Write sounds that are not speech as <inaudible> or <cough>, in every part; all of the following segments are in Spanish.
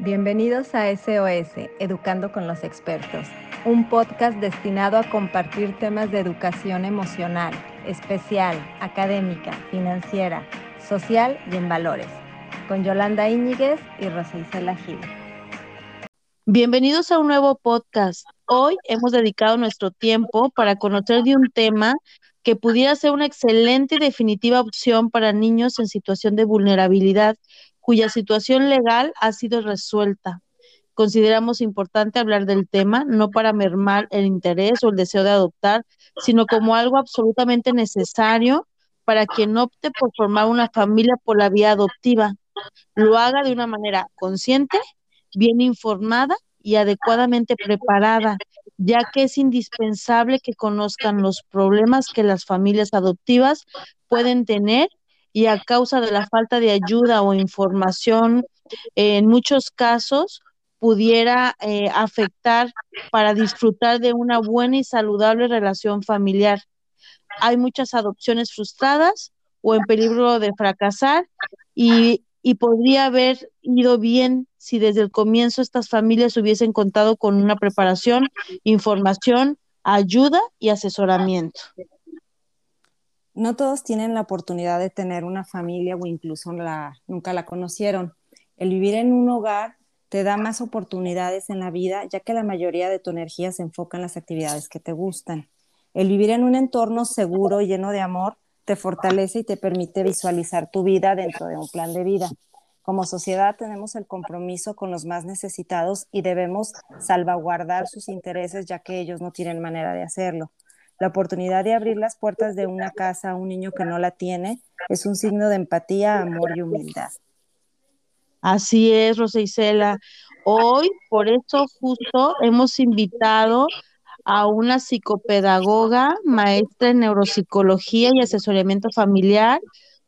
Bienvenidos a SOS, Educando con los Expertos, un podcast destinado a compartir temas de educación emocional, especial, académica, financiera, social y en valores, con Yolanda Íñiguez y Rosa Isela Gil. Bienvenidos a un nuevo podcast. Hoy hemos dedicado nuestro tiempo para conocer de un tema que pudiera ser una excelente y definitiva opción para niños en situación de vulnerabilidad cuya situación legal ha sido resuelta. Consideramos importante hablar del tema, no para mermar el interés o el deseo de adoptar, sino como algo absolutamente necesario para quien opte por formar una familia por la vía adoptiva. Lo haga de una manera consciente, bien informada y adecuadamente preparada, ya que es indispensable que conozcan los problemas que las familias adoptivas pueden tener y a causa de la falta de ayuda o información, en muchos casos pudiera eh, afectar para disfrutar de una buena y saludable relación familiar. Hay muchas adopciones frustradas o en peligro de fracasar y, y podría haber ido bien si desde el comienzo estas familias hubiesen contado con una preparación, información, ayuda y asesoramiento no todos tienen la oportunidad de tener una familia o incluso nunca la conocieron. El vivir en un hogar te da más oportunidades en la vida, ya que la mayoría de tu energía se enfoca en las actividades que te gustan. El vivir en un entorno seguro y lleno de amor te fortalece y te permite visualizar tu vida dentro de un plan de vida. Como sociedad tenemos el compromiso con los más necesitados y debemos salvaguardar sus intereses, ya que ellos no tienen manera de hacerlo. La oportunidad de abrir las puertas de una casa a un niño que no la tiene es un signo de empatía, amor y humildad. Así es, Rosa Isela. Hoy, por eso justo, hemos invitado a una psicopedagoga, maestra en neuropsicología y asesoramiento familiar,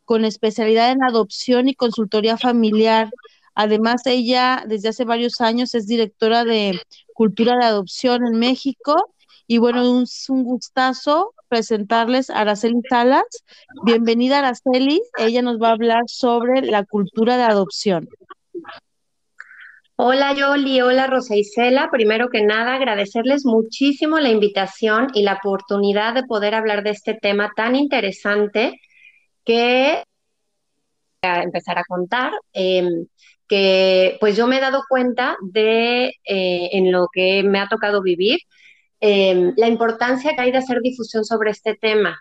con especialidad en adopción y consultoría familiar. Además, ella desde hace varios años es directora de Cultura de Adopción en México y bueno, es un gustazo presentarles a Araceli Salas. Bienvenida Araceli, ella nos va a hablar sobre la cultura de adopción. Hola Yoli, hola Rosa Isela. Primero que nada, agradecerles muchísimo la invitación y la oportunidad de poder hablar de este tema tan interesante que a empezar a contar. Em, que pues yo me he dado cuenta de eh, en lo que me ha tocado vivir Em, la importancia que hay de hacer difusión sobre este tema.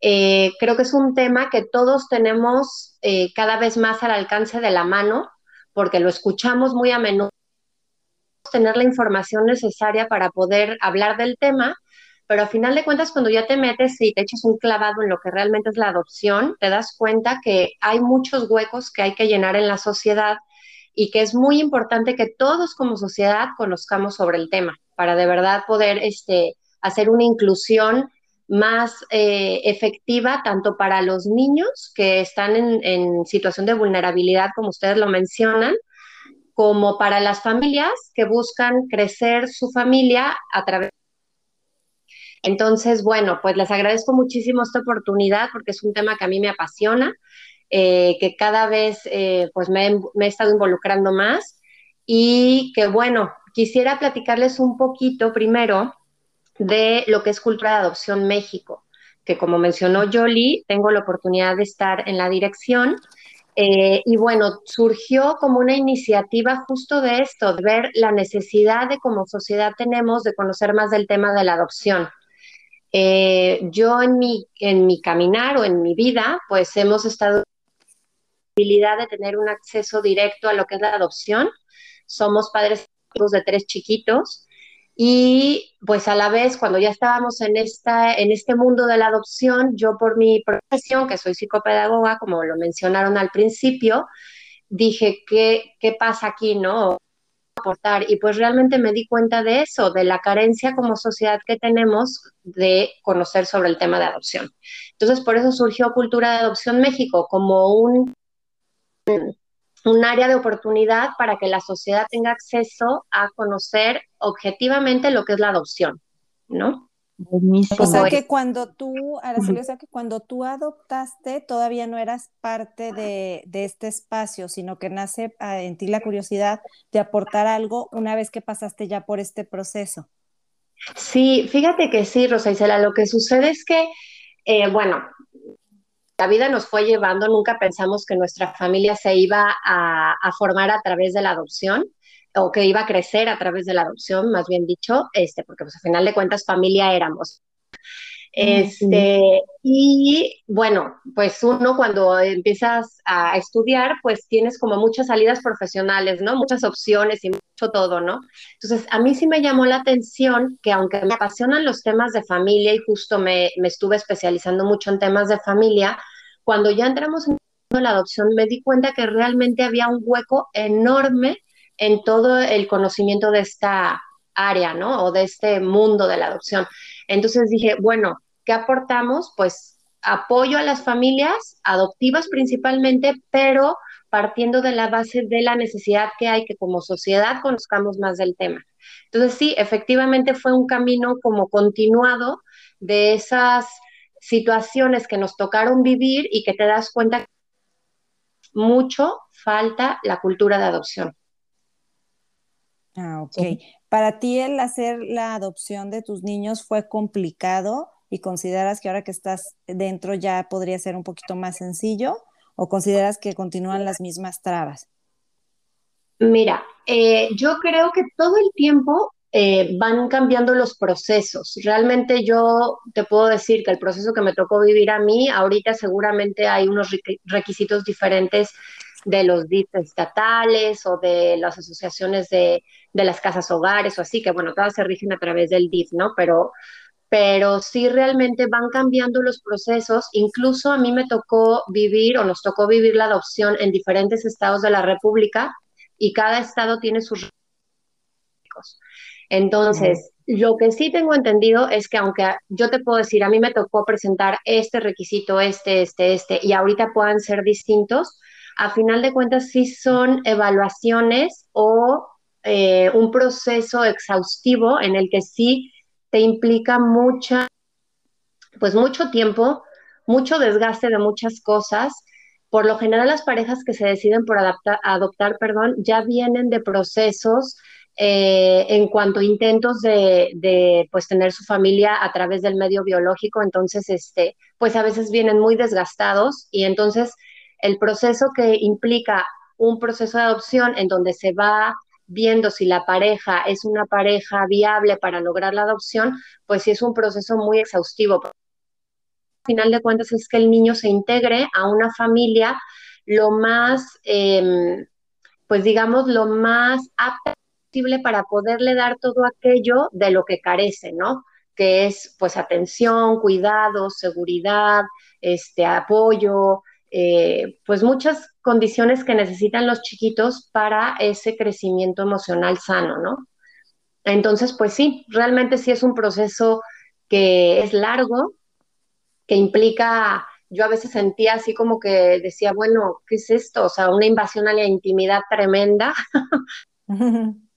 Eh, creo que es un tema que todos tenemos eh, cada vez más al alcance de la mano, porque lo escuchamos muy a menudo, tener la información necesaria para poder hablar del tema, pero a final de cuentas cuando ya te metes y te echas un clavado en lo que realmente es la adopción, te das cuenta que hay muchos huecos que hay que llenar en la sociedad y que es muy importante que todos como sociedad conozcamos sobre el tema para de verdad poder este, hacer una inclusión más eh, efectiva tanto para los niños que están en, situación de vulnerabilidad, como ustedes lo mencionan, como para las familias que buscan crecer su familia a través entonces, bueno, pues les agradezco muchísimo esta oportunidad porque es un tema que a mí me apasiona, eh, que cada vez eh, pues me, me, he estado involucrando más y que bueno, quisiera platicarles un poquito primero de lo que es Cultura de Adopción México, que como mencionó Jolie, tengo la oportunidad de estar en la dirección. Eh, y bueno, surgió como una iniciativa justo de esto, de ver la necesidad de como sociedad tenemos de conocer más del tema de la adopción. Eh, yo en mi, en mi caminar o en mi vida, pues hemos estado la posibilidad de tener un acceso directo a lo que es la adopción. Somos padres de tres chiquitos. Y pues a la vez, cuando ya estábamos en, esta, en este mundo de la adopción, yo por mi profesión, que soy psicopedagoga, como lo mencionaron al principio, dije, ¿qué, qué pasa aquí, no? aportar y pues realmente me di cuenta de eso, de la carencia como sociedad que tenemos de conocer sobre el tema de adopción. Entonces, por eso surgió Cultura de Adopción México como un un área de oportunidad para que la sociedad tenga acceso a conocer objetivamente lo que es la adopción, ¿no? O sea que cuando tú, Araceli, o sea que cuando tú adoptaste todavía no eras parte de, este espacio, sino que nace ah, en ti la curiosidad de aportar algo una vez que pasaste ya por este proceso. Sí, fíjate que sí, Rosa Isela, lo que sucede es que, eh, bueno, la vida nos fue llevando, nunca pensamos que nuestra familia se iba a, a formar a través de la adopción o que iba a crecer a través de la adopción, más bien dicho, este, porque pues al final de cuentas familia éramos. Este, y bueno, pues uno cuando empiezas a estudiar, pues tienes como muchas salidas profesionales, ¿no? Muchas opciones y mucho todo, ¿no? Entonces, a mí sí me llamó la atención que aunque me apasionan los temas de familia y justo me, me estuve especializando mucho en temas de familia, cuando ya entramos en la adopción me di cuenta que realmente había un hueco enorme en todo el conocimiento de esta área, ¿no? O de este mundo de la adopción. Entonces dije, bueno, ¿qué aportamos? Pues apoyo a las familias adoptivas principalmente, pero partiendo de la base de la necesidad que hay que como sociedad conozcamos más del tema. Entonces sí, efectivamente fue un camino como continuado de esas situaciones que nos tocaron vivir y que te das cuenta que mucho falta la cultura de adopción. Ah, ok. Para ti el hacer la adopción de tus niños fue complicado y consideras que ahora que estás dentro ya podría ser un poquito más sencillo o consideras que continúan las mismas trabas? Mira, eh, yo creo que todo el tiempo eh, van cambiando los procesos. Realmente yo te puedo decir que el proceso que me tocó vivir a mí, ahorita seguramente hay unos requisitos diferentes de los DIF estatales o de las asociaciones de, las casas hogares o así, que bueno, todas se rigen a través del DIF, ¿no? Pero, pero sí realmente van cambiando los procesos. Incluso a mí me tocó vivir o nos tocó vivir la adopción en diferentes estados de la República y cada estado tiene sus entonces, lo que sí tengo entendido es que aunque yo te puedo decir, a mí me tocó presentar este requisito, este, este, este, y ahorita puedan ser distintos, a final de cuentas sí son evaluaciones o eh, un proceso exhaustivo en el que sí te implica mucha, pues mucho tiempo, mucho desgaste de muchas cosas. Por lo general las parejas que se deciden por adoptar, perdón, ya vienen de procesos eh, en cuanto a intentos de, de, pues tener su familia a través del medio biológico, entonces este, pues a veces vienen muy desgastados y entonces el proceso que implica un proceso de adopción en donde se va viendo si la pareja es una pareja viable para lograr la adopción, pues sí es un proceso muy exhaustivo. Al final de cuentas es que el niño se integre a una familia lo más, em, pues digamos, lo más apta para poderle dar todo aquello de lo que carece, ¿no? Que es pues atención, cuidado, seguridad, este apoyo, eh, pues muchas condiciones que necesitan los chiquitos para ese crecimiento emocional sano, ¿no? Entonces, pues sí, realmente sí es un proceso que es largo, que implica, yo a veces sentía así como que decía, bueno, ¿qué es esto? O sea, una invasión a la intimidad tremenda. <laughs>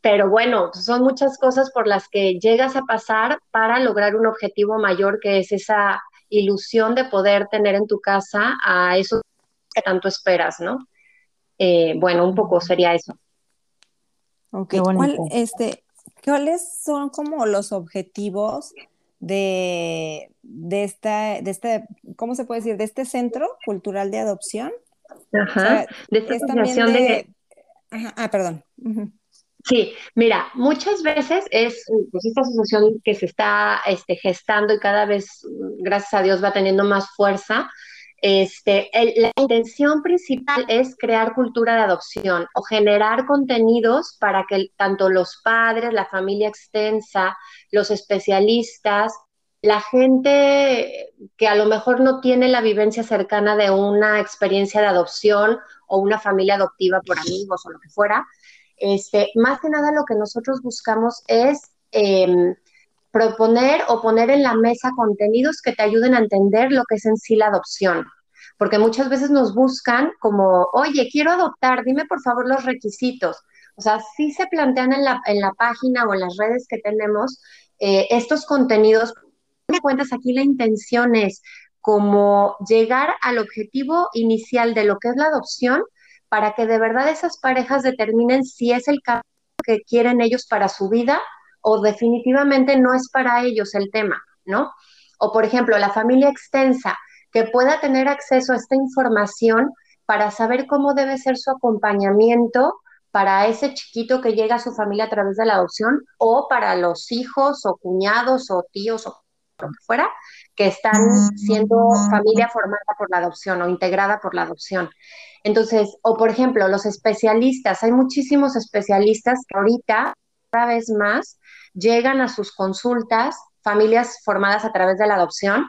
Pero bueno, son muchas cosas por las que llegas a pasar para lograr un objetivo mayor que es esa ilusión de poder tener en tu casa a eso que tanto esperas, ¿no? Eh, bueno, un poco sería eso. Ok, este, ¿cuáles son como los objetivos de, de, esta, de este, ¿cómo se puede decir? De este centro cultural de adopción. Ajá, de esta asociación de... Ajá, ah, perdón. Sí, mira, muchas veces es pues, esta asociación que se está este, gestando y cada vez, gracias a Dios, va teniendo más fuerza. Este, la intención principal es crear cultura de adopción o generar contenidos para que tanto los padres, la familia extensa, los especialistas, la gente que a lo mejor no tiene la vivencia cercana de una experiencia de adopción o una familia adoptiva por amigos o lo que fuera, este, más que nada lo que nosotros buscamos es em, proponer o poner en la mesa contenidos que te ayuden a entender lo que es en sí la adopción. Porque muchas veces nos buscan como, oye, quiero adoptar, dime por favor los requisitos. O sea, sí se plantean en la, página o en las redes que tenemos eh, estos contenidos, me cuentas aquí la intención es como llegar al objetivo inicial de lo que es la adopción para que de verdad esas parejas determinen si es el camino que quieren ellos para su vida o definitivamente no es para ellos el tema, ¿no? O por ejemplo, la familia extensa, que pueda tener acceso a esta información para saber cómo debe ser su acompañamiento para ese chiquito que llega a su familia a través de la adopción o para los hijos o cuñados o tíos o lo que fuera que están siendo familia formada por la adopción o integrada por la adopción. Entonces, o por ejemplo, los especialistas, hay muchísimos especialistas que ahorita cada vez más llegan a sus consultas familias formadas a través de la adopción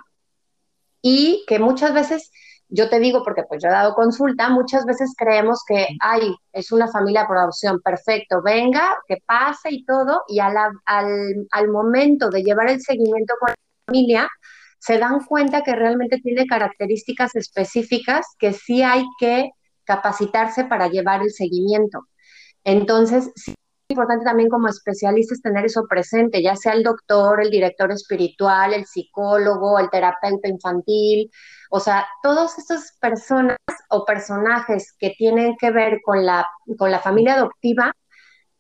y que muchas veces, yo te digo porque pues yo he dado consulta, muchas veces creemos que, ay, es una familia por adopción, perfecto, venga, que pase y todo, y al, al momento de llevar el seguimiento con la familia, se dan cuenta que realmente tiene características específicas que sí hay que capacitarse para llevar el seguimiento. Entonces, sí importante también como especialistas tener eso presente, ya sea el doctor, el director espiritual, el psicólogo, el terapeuta infantil, o sea, todas estas personas o personajes que tienen que ver con la, con la familia adoptiva,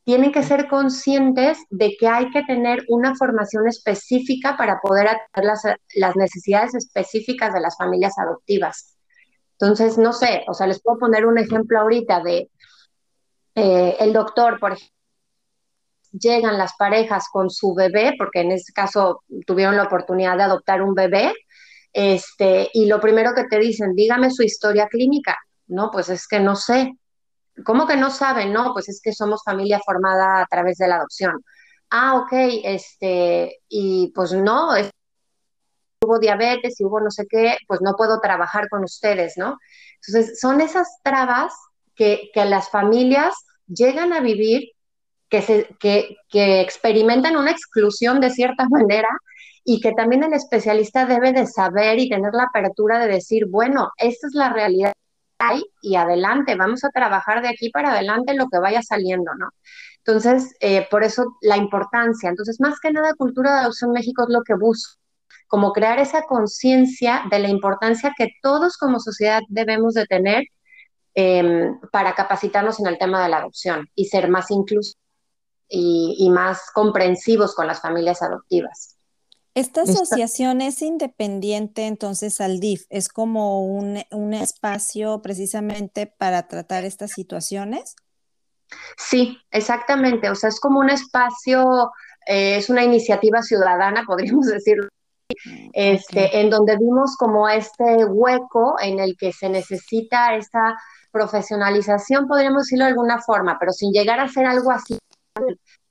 tienen que ser conscientes de que hay que tener una formación específica para poder atender las, las necesidades específicas de las familias adoptivas. Entonces, no sé, o sea, les puedo poner un ejemplo ahorita de eh, el doctor, por ejemplo, llegan las parejas con su bebé, porque en este caso tuvieron la oportunidad de adoptar un bebé, este, y lo primero que te dicen, dígame su historia clínica. No, pues es que no sé. ¿Cómo que no saben? No, pues es que somos familia formada a través de la adopción. Ah, ok, este, y pues no, hubo diabetes y hubo no sé qué, pues no puedo trabajar con ustedes, ¿no? Entonces, son esas trabas que, que las familias llegan a vivir que, se, que, que experimentan una exclusión de cierta <laughs> manera y que también el especialista debe de saber y tener la apertura de decir, bueno, esta es la realidad y adelante, vamos a trabajar de aquí para adelante lo que vaya saliendo, ¿no? Entonces, eh, por eso la importancia. Entonces, más que nada, Cultura de Adopción México es lo que busca, como crear esa conciencia de la importancia que todos como sociedad debemos de tener em, para capacitarnos en el tema de la adopción y ser más inclusivos y, más comprensivos con las familias adoptivas. Esta asociación es independiente entonces al DIF, es como un, espacio precisamente para tratar estas situaciones. Sí, exactamente, o sea, es como un espacio, eh, es una iniciativa ciudadana, podríamos <laughs> decirlo, mm, este, en donde vimos como este hueco en el que se necesita esa profesionalización, podríamos decirlo de alguna forma, pero sin llegar a ser algo así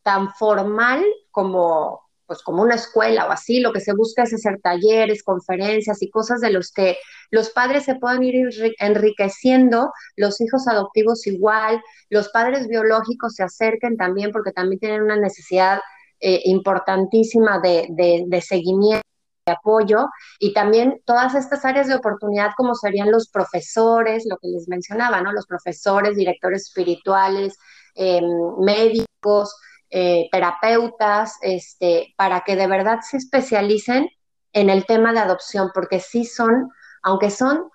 tan formal como pues como una escuela o así, lo que se busca es hacer talleres, conferencias y cosas de los que los padres se puedan ir enriqueciendo, los hijos adoptivos igual, los padres biológicos se acerquen también porque también tienen una necesidad eh, importantísima de, seguimiento de apoyo y también todas estas áreas de oportunidad como serían los profesores, lo que les mencionaba, ¿no? Los profesores, directores espirituales, Em, médicos, eh, terapeutas, este, para que de verdad se especialicen en el tema de adopción, porque sí son, aunque son,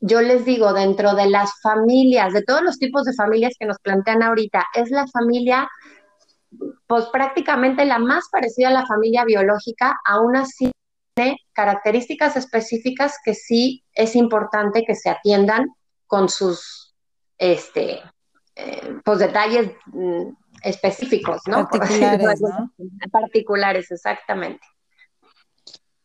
yo les digo, dentro de las familias, de todos los tipos de familias que nos plantean ahorita, es la familia, pues prácticamente la más parecida a la familia biológica, aún así tiene características específicas que sí es importante que se atiendan con sus, este, eh, pues detalles mm, específicos, ¿no? <laughs> Particulares, ¿no? <laughs> Particulares, exactamente.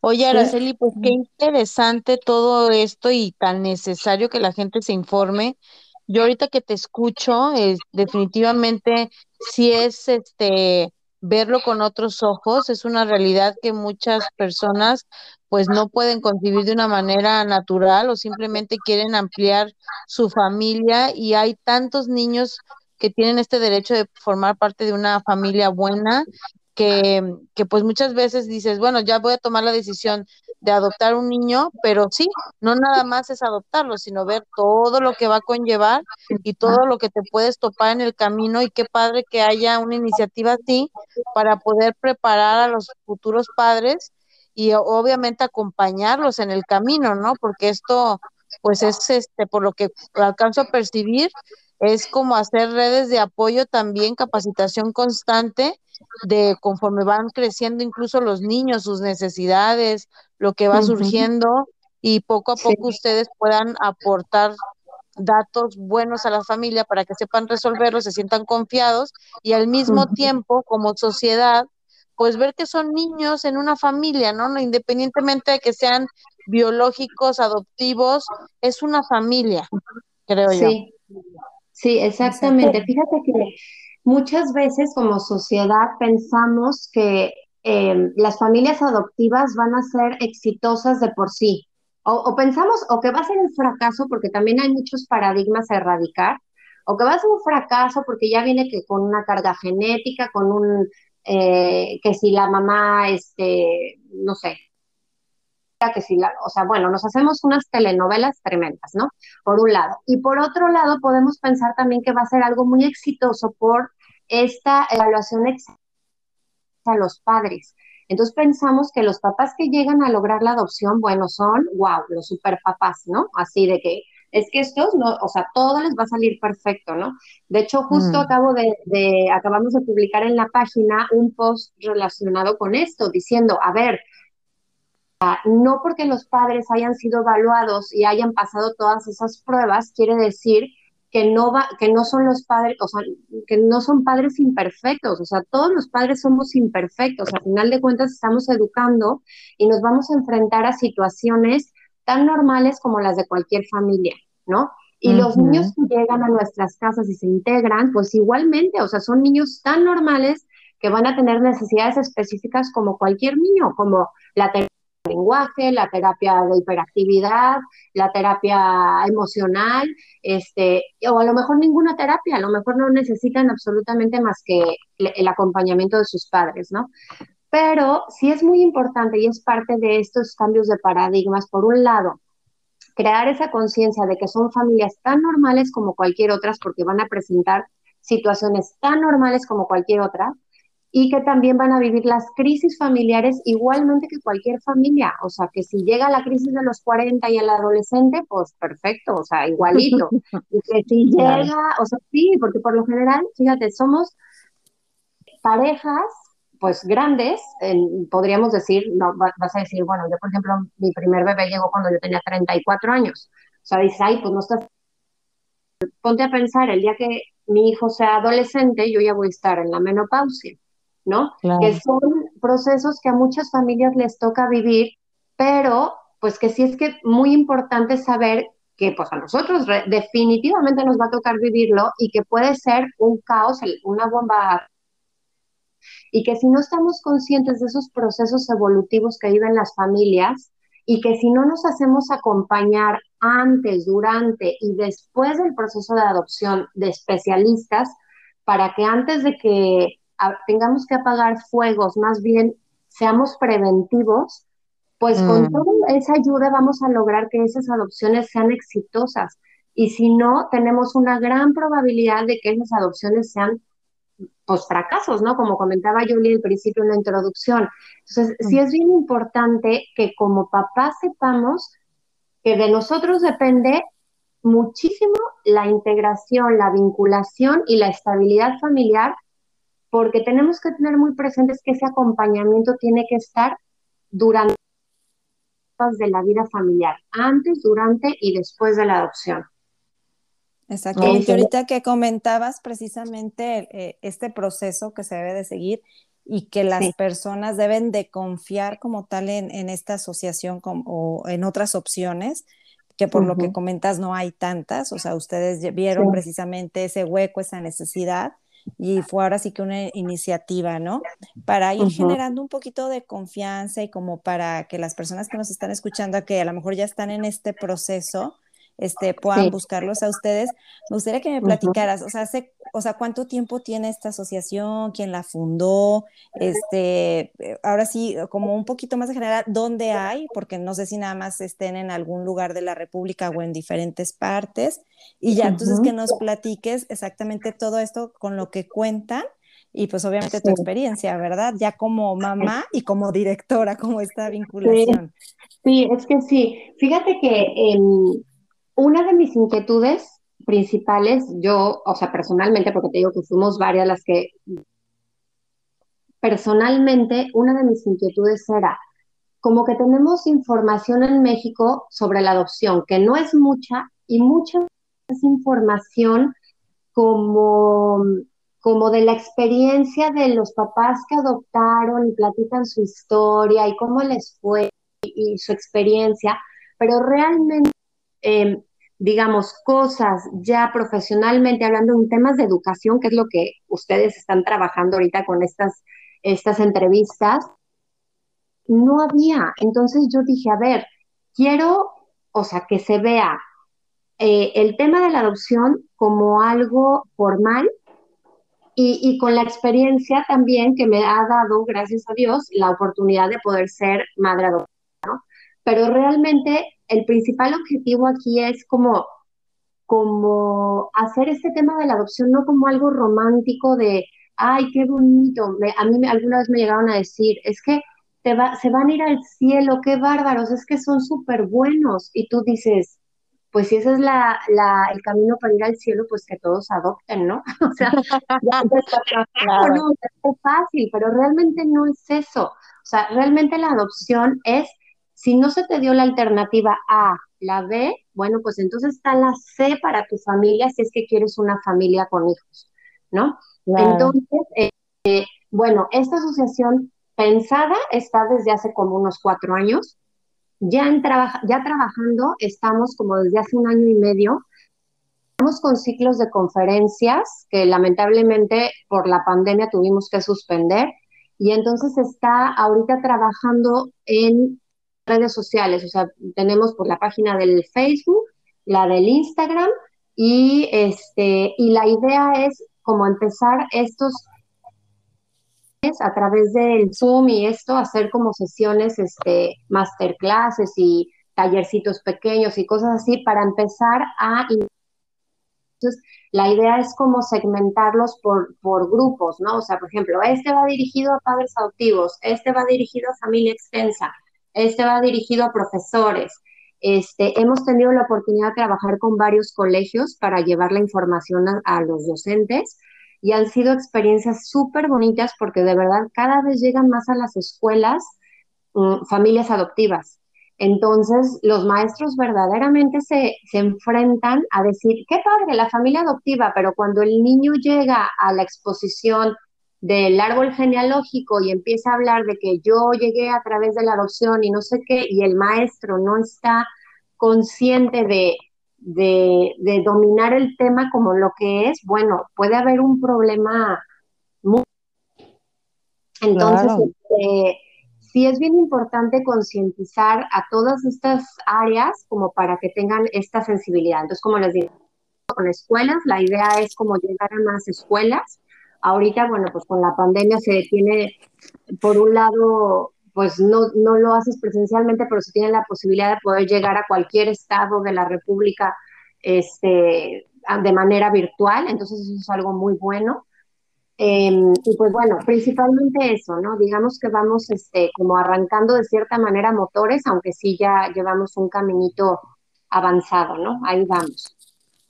Oye, Araceli, pues qué interesante todo esto y tan necesario que la gente se informe. Yo ahorita que te escucho, es, definitivamente si es este verlo con otros ojos, es una realidad que muchas personas pues no pueden concebir de una manera natural o simplemente quieren ampliar su familia y hay tantos niños que tienen este derecho de formar parte de una familia buena que, que pues muchas veces dices, bueno, ya voy a tomar la decisión de adoptar un niño, pero sí, no nada más es adoptarlo, sino ver todo lo que va a conllevar y todo lo que te puedes topar en el camino y qué padre que haya una iniciativa así para poder preparar a los futuros padres y obviamente acompañarlos en el camino, ¿no? Porque esto, pues es este, por lo que alcanzo a percibir, es como hacer redes de apoyo también, capacitación constante de conforme van creciendo incluso los niños, sus necesidades, lo que va surgiendo y poco a poco ustedes puedan aportar datos buenos a la familia para que sepan resolverlo, se sientan confiados y al mismo tiempo como sociedad pues ver que son niños en una familia, ¿no? Independientemente de que sean biológicos, adoptivos, es una familia, creo yo. Sí, exactamente. Fíjate que muchas veces como sociedad pensamos que eh, las familias adoptivas van a ser exitosas de por sí. O, pensamos o que va a ser un fracaso porque también hay muchos paradigmas a erradicar, o que va a ser un fracaso porque ya viene que con una carga genética, con un eh, que si la mamá, este, no sé, que si la, o sea, bueno, nos hacemos unas telenovelas tremendas, ¿no? Por un lado. Y por otro lado, podemos pensar también que va a ser algo muy exitoso por esta evaluación a los padres. Entonces pensamos que los papás que llegan a lograr la adopción, bueno, son, wow, los super papás, ¿no? Así de que es que estos no, o sea, todo les va a salir perfecto, ¿no? De hecho, justo mm. acabo de, acabamos de publicar en la página un post relacionado con esto, diciendo, a ver, no porque los padres hayan sido evaluados y hayan pasado todas esas pruebas, quiere decir que no va, que no son los padres, o sea, que no son padres imperfectos, o sea, todos los padres somos imperfectos, al final de cuentas estamos educando y nos vamos a enfrentar a situaciones tan normales como las de cualquier familia, ¿no? Y los niños que llegan a nuestras casas y se integran, pues igualmente, o sea, son niños tan normales que van a tener necesidades específicas como cualquier niño, como la lenguaje, la terapia de hiperactividad, la terapia emocional, este, o a lo mejor ninguna terapia, a lo mejor no necesitan absolutamente más que el acompañamiento de sus padres, ¿no? Pero sí es muy importante y es parte de estos cambios de paradigmas, por un lado, crear esa conciencia de que son familias tan normales como cualquier otras, porque van a presentar situaciones tan normales como cualquier otra, y que también van a vivir las crisis familiares igualmente que cualquier familia. O sea, que si llega la crisis de los 40 y el adolescente, pues perfecto, o sea, igualito. <laughs> y que si llega, o sea, sí, porque por lo general, fíjate, somos parejas pues grandes, podríamos decir, no, vas a decir, bueno, yo por ejemplo, mi primer bebé llegó cuando yo tenía 34 años. O sea, dices, ay, pues no estás... Ponte a pensar, el día que mi hijo sea adolescente, yo ya voy a estar en la menopausia, ¿no? Que son procesos que a muchas familias les toca vivir, pero pues que sí es que muy importante saber que pues a nosotros definitivamente nos va a tocar vivirlo y que puede ser un caos, una bomba y que si no estamos conscientes de esos procesos evolutivos que viven las familias y que si no nos hacemos acompañar antes, durante y después del proceso de adopción de especialistas, para que antes de que tengamos que apagar fuegos, más bien seamos preventivos, pues con mm. toda esa ayuda vamos a lograr que esas adopciones sean exitosas. Y si no, tenemos una gran probabilidad de que esas adopciones sean pues, fracasos, ¿no? Como comentaba Julie al principio en la introducción. Entonces, sí es bien importante que como papás sepamos que de nosotros depende muchísimo la integración, la vinculación y la estabilidad familiar, porque tenemos que tener muy presentes que ese acompañamiento tiene que estar durante de la vida familiar, antes, durante y después de la adopción. Exactamente. Ahorita que comentabas precisamente eh, este proceso que se debe de seguir y que las personas deben de confiar como tal en, esta asociación o en otras opciones, que por lo que comentas no hay tantas, o sea, ustedes vieron precisamente ese hueco, esa necesidad y fue ahora sí que una iniciativa, ¿no? Para ir generando un poquito de confianza y como para que las personas que nos están escuchando, que a lo mejor ya están en este proceso, este, puedan buscarlos a ustedes. Me gustaría que me platicaras, o sea, o sea, ¿cuánto tiempo tiene esta asociación? ¿Quién la fundó? Este, eh, ahora sí, como un poquito más en general, ¿dónde hay? Porque no sé si nada más estén en algún lugar de la República o en diferentes partes. Y ya, entonces que nos platiques exactamente todo esto con lo que cuentan y pues obviamente tu experiencia, ¿verdad? Ya como mamá y como directora, como esta vinculación. Sí, es que sí. Fíjate que una de mis inquietudes principales, yo, o sea, personalmente, porque te digo que fuimos varias las que, personalmente, una de mis inquietudes era, como que tenemos información en México sobre la adopción, que no es mucha, y mucha es información como, como de la experiencia de los papás que adoptaron y platican su historia y cómo les fue y, su experiencia, pero realmente em, digamos, cosas ya profesionalmente hablando en temas de educación, que es lo que ustedes están trabajando ahorita con estas, estas entrevistas, no había. Entonces yo dije, a ver, quiero, o sea, que se vea eh, el tema de la adopción como algo formal y, y, con la experiencia también que me ha dado, gracias a Dios, la oportunidad de poder ser madre adoptiva. ¿no? Pero realmente el principal objetivo aquí es como, como hacer este tema de la adopción no como algo romántico de, ay, qué bonito. a mí alguna vez me llegaron a decir, es que te va, se van a ir al cielo, qué bárbaros, es que son súper buenos. Y tú dices, pues si ese es la, la, el camino para ir al cielo, pues que todos adopten, ¿no? <laughs> o sea, <laughs> no, es fácil, pero realmente no es eso. O sea, realmente la adopción es si no se te dio la alternativa A, la B, bueno, pues entonces está la C para tu familia si es que quieres una familia con hijos, ¿no? Entonces, eh, bueno, esta asociación pensada está desde hace como unos cuatro años. Ya, en ya trabajando estamos como desde hace un año y medio. Estamos con ciclos de conferencias que lamentablemente por la pandemia tuvimos que suspender. Y entonces está ahorita trabajando en redes sociales, o sea, tenemos por la página del Facebook, la del Instagram y este y la idea es como empezar estos a través del Zoom y esto hacer como sesiones este masterclasses y tallercitos pequeños y cosas así para empezar a la idea es como segmentarlos por, por grupos, ¿no? O sea, por ejemplo, este va dirigido a padres adoptivos, este va dirigido a familia extensa, este va dirigido a profesores. Este, hemos tenido la oportunidad de trabajar con varios colegios para llevar la información a, los docentes y han sido experiencias súper bonitas porque de verdad cada vez llegan más a las escuelas mm, familias adoptivas. Entonces, los maestros verdaderamente se, se enfrentan a decir, qué padre, la familia adoptiva, pero cuando el niño llega a la exposición del árbol genealógico y empieza a hablar de que yo llegué a través de la adopción y no sé qué, y el maestro no está consciente de, de, dominar el tema como lo que es, bueno, puede haber un problema muy... Entonces, este, sí es bien importante concientizar a todas estas áreas como para que tengan esta sensibilidad. Entonces, como les digo, con escuelas, la idea es como llegar a más escuelas Ahorita, bueno, pues con la pandemia se detiene, por un lado, pues no, no lo haces presencialmente, pero se tiene la posibilidad de poder llegar a cualquier estado de la República este, de manera virtual, entonces eso es algo muy bueno. Em, y pues bueno, principalmente eso, ¿no? Digamos que vamos este, como arrancando de cierta manera motores, aunque sí ya llevamos un caminito avanzado, ¿no? Ahí vamos.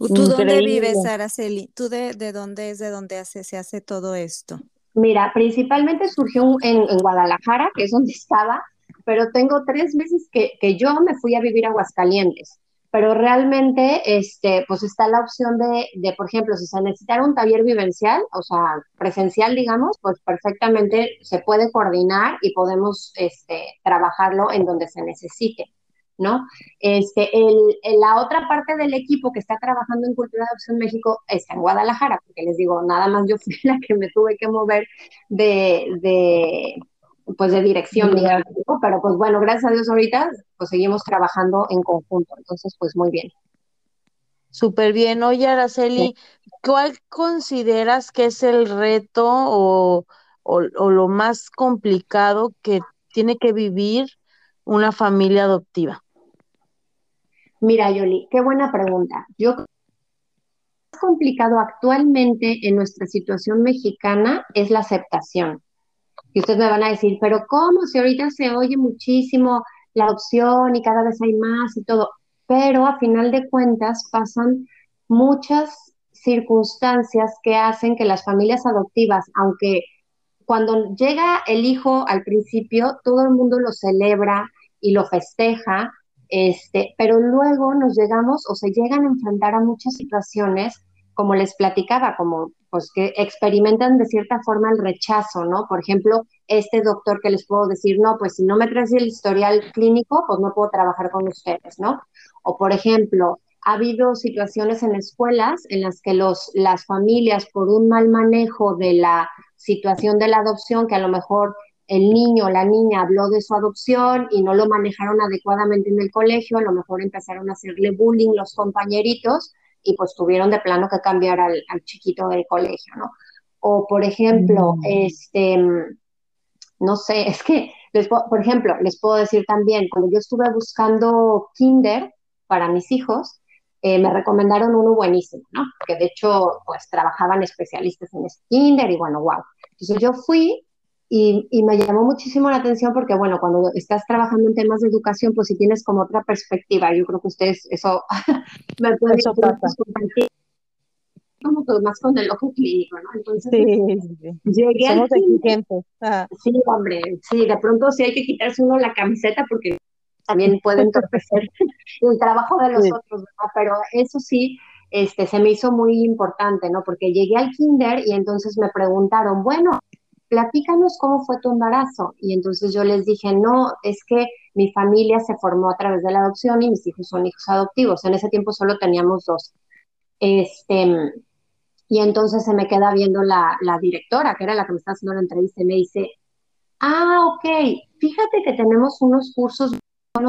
¿Tú dónde vives, Araceli? ¿Tú de, de, dónde es, de dónde hace, se hace todo esto? Mira, principalmente surgió en, en, Guadalajara, que es donde estaba, pero tengo tres meses que, que, yo me fui a vivir a Aguascalientes. Pero realmente, este, pues está la opción de, de, por ejemplo, si se necesitara un taller vivencial, o sea, presencial, digamos, pues perfectamente se puede coordinar y podemos este, trabajarlo en donde se necesite. ¿No? Este, el, la otra parte del equipo que está trabajando en Cultura de Adopción México está en Guadalajara, porque les digo, nada más yo <laughs> fui la que me tuve que mover de, de pues de dirección, digamos, pero pues bueno, gracias a Dios ahorita pues seguimos trabajando en conjunto, entonces pues muy bien. Súper bien. Oye, Araceli, ¿cuál consideras que es el reto o, o, o lo más complicado que tiene que vivir una familia adoptiva? Mira, Yoli, qué buena pregunta. Yo más complicado actualmente en nuestra situación mexicana es la aceptación. Y ustedes me van a decir, pero ¿cómo? Si ahorita se oye muchísimo la adopción y cada vez hay más y todo, pero a final de cuentas pasan muchas circunstancias que hacen que las familias adoptivas, aunque cuando llega el hijo al principio, todo el mundo lo celebra y lo festeja, este, pero luego nos llegamos o se llegan a enfrentar a muchas situaciones, como les platicaba, como pues que experimentan de cierta forma el rechazo, ¿no? Por ejemplo, este doctor que les puedo decir, no, pues si no me traes el historial clínico, pues no puedo trabajar con ustedes, ¿no? O por ejemplo, ha habido situaciones en escuelas en las que los, las familias, por un mal manejo de la situación de la adopción, que a lo mejor el niño o la niña habló de su adopción y no lo manejaron adecuadamente en el colegio, a lo mejor empezaron a hacerle bullying los compañeritos y pues tuvieron de plano que cambiar al, al chiquito del colegio, ¿no? O por ejemplo, mm. este, no sé, <laughs> es que, les, por ejemplo, les puedo decir también, cuando yo estuve buscando kinder para mis hijos, eh, me recomendaron uno buenísimo, ¿no? Que de hecho, pues trabajaban especialistas en este kinder y bueno, wow. Entonces yo fui y, y, me llamó muchísimo la atención porque, bueno, cuando estás trabajando en temas de educación, pues si tienes como otra perspectiva, yo creo que ustedes eso <laughs> me pueden eso pasa. como que más con el ojo clínico, ¿no? Entonces, sí, sí. llegué Somos exigentes. Sí, hombre, sí, de pronto sí hay que quitarse uno la camiseta porque también puede entorpecer <laughs> el trabajo de los sí. otros, ¿no? Pero eso sí, este, se me hizo muy importante, ¿no? Porque llegué al kinder y entonces me preguntaron, bueno, platícanos cómo fue tu embarazo. Y entonces yo les dije, no, es que mi familia se formó a través de la adopción y mis hijos son hijos adoptivos. En ese tiempo solo teníamos dos. Este, y entonces se me queda viendo la, la directora, que era la que me estaba haciendo la entrevista, y me dice, ah, ok, fíjate que tenemos unos cursos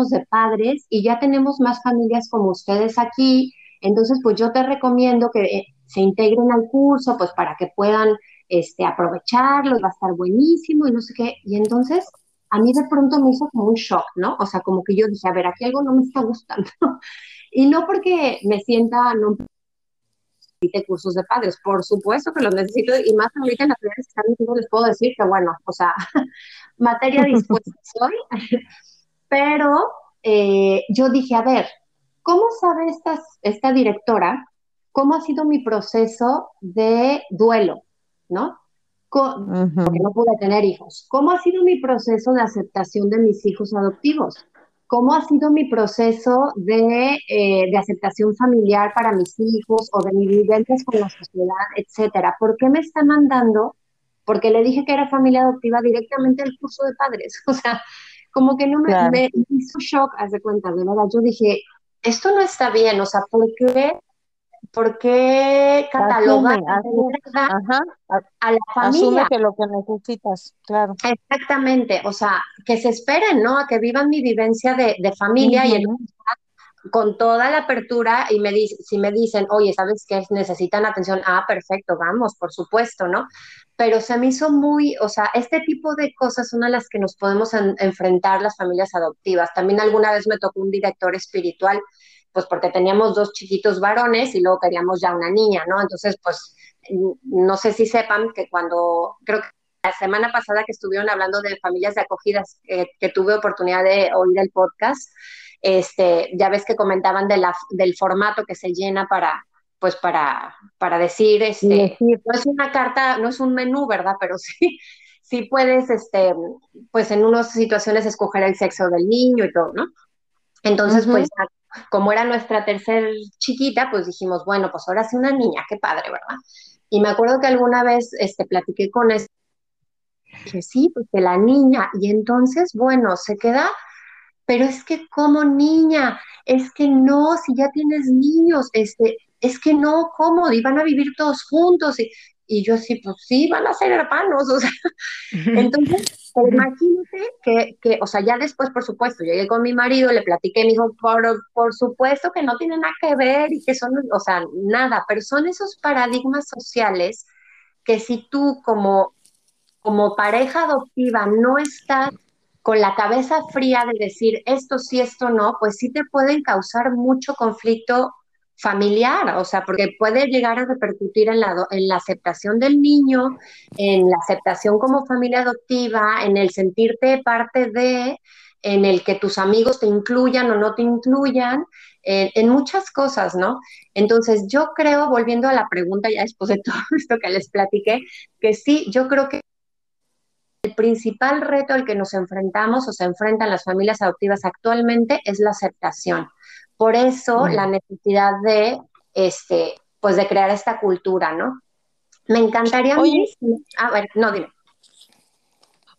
de padres y ya tenemos más familias como ustedes aquí. Entonces, pues yo te recomiendo que eh, se integren al curso, pues para que puedan este, aprovecharlo, va a estar buenísimo y no sé qué. Y entonces a mí de pronto me hizo como un shock, ¿no? O sea, como que yo dije, a ver, aquí algo no me está gustando. <laughs> y no porque me sienta, no necesite cursos de padres, por supuesto que los necesito y más ahorita en las redes que están diciendo les puedo decir que bueno, o sea, <laughs> materia dispuesta <laughs> soy, pero eh, yo dije, a ver, ¿cómo sabe esta, esta directora cómo ha sido mi proceso de duelo? ¿No? Con, uh -huh. Porque no pude tener hijos. ¿Cómo ha sido mi proceso de aceptación de mis hijos adoptivos? ¿Cómo ha sido mi proceso de, eh, de aceptación familiar para mis hijos o de mis vivencias con la sociedad, etcétera? ¿Por qué me está mandando? Porque le dije que era familia adoptiva directamente al curso de padres. <laughs> O sea, como que no me, claro. me hizo shock, haz de cuenta, de verdad. Yo dije, esto no está bien, o sea, ¿por qué ¿por qué catalogar Ajá, a la familia? Asume que lo que necesitas, claro. Exactamente, o sea, que se esperen, ¿no? A que vivan mi vivencia de, de familia uh -huh. y el, con toda la apertura y me dice, si me dicen, oye, ¿sabes qué? Necesitan atención, ah, perfecto, vamos, por supuesto, ¿no? Pero se me hizo muy, o sea, este tipo de cosas son a las que nos podemos en, enfrentar las familias adoptivas. También alguna vez me tocó un director espiritual pues porque teníamos dos chiquitos varones y luego queríamos ya una niña, ¿no? Entonces, pues, no sé si sepan que cuando, creo que la semana pasada que estuvieron hablando de familias de acogidas, eh, que tuve oportunidad de oír el podcast, este, ya ves que comentaban de la, del formato que se llena para, pues para, para decir, este, sí. no es una carta, no es un menú, ¿verdad? Pero <laughs> sí, sí puedes, este, pues en unas situaciones escoger el sexo del niño y todo, ¿no? Entonces, uh -huh. pues como era nuestra tercer chiquita, pues dijimos, bueno, pues ahora sí una niña, qué padre, ¿verdad? Y me acuerdo que alguna vez este, platiqué con eso, dije, sí, pues que la niña, y entonces, bueno, se queda, pero es que como niña, es que no, si ya tienes niños, este, es que no, ¿cómo? Y van a vivir todos juntos, y, Y yo sí, pues sí, van a ser hermanos, <laughs> o sea, <laughs> entonces, imagínate que, que, o sea, ya después, por supuesto, llegué con mi marido, le platiqué, me dijo, por, por supuesto que no tiene nada que ver y que son, o sea, nada, pero son esos paradigmas sociales que si tú como, como pareja adoptiva no estás con la cabeza fría de decir esto sí, esto no, pues sí te pueden causar mucho conflicto familiar, o sea, porque puede llegar a repercutir en la, en la aceptación del niño, en la aceptación como familia adoptiva, en el sentirte parte de, en el que tus amigos te incluyan o no te incluyan, en, muchas cosas, ¿no? Entonces, yo creo, volviendo a la pregunta ya después de <laughs> todo esto que les platiqué, que sí, yo creo que el principal reto al que nos enfrentamos o se enfrentan las familias adoptivas actualmente es la aceptación. Por eso la necesidad de, este, pues de crear esta cultura, ¿no? Me encantaría... a ver, no, dime.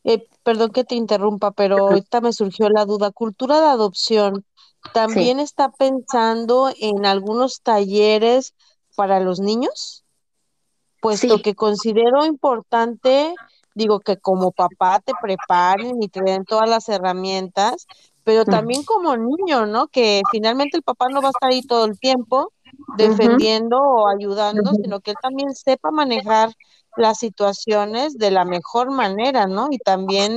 Eh, perdón que te interrumpa, pero ahorita me surgió la duda. Cultura de adopción, ¿también está pensando en algunos talleres para los niños? Puesto que considero importante digo que como papá te preparen y te den todas las herramientas, pero también como niño, ¿no? Que finalmente el papá no va a estar ahí todo el tiempo defendiendo o ayudando, sino que él también sepa manejar las situaciones de la mejor manera, ¿no? Y también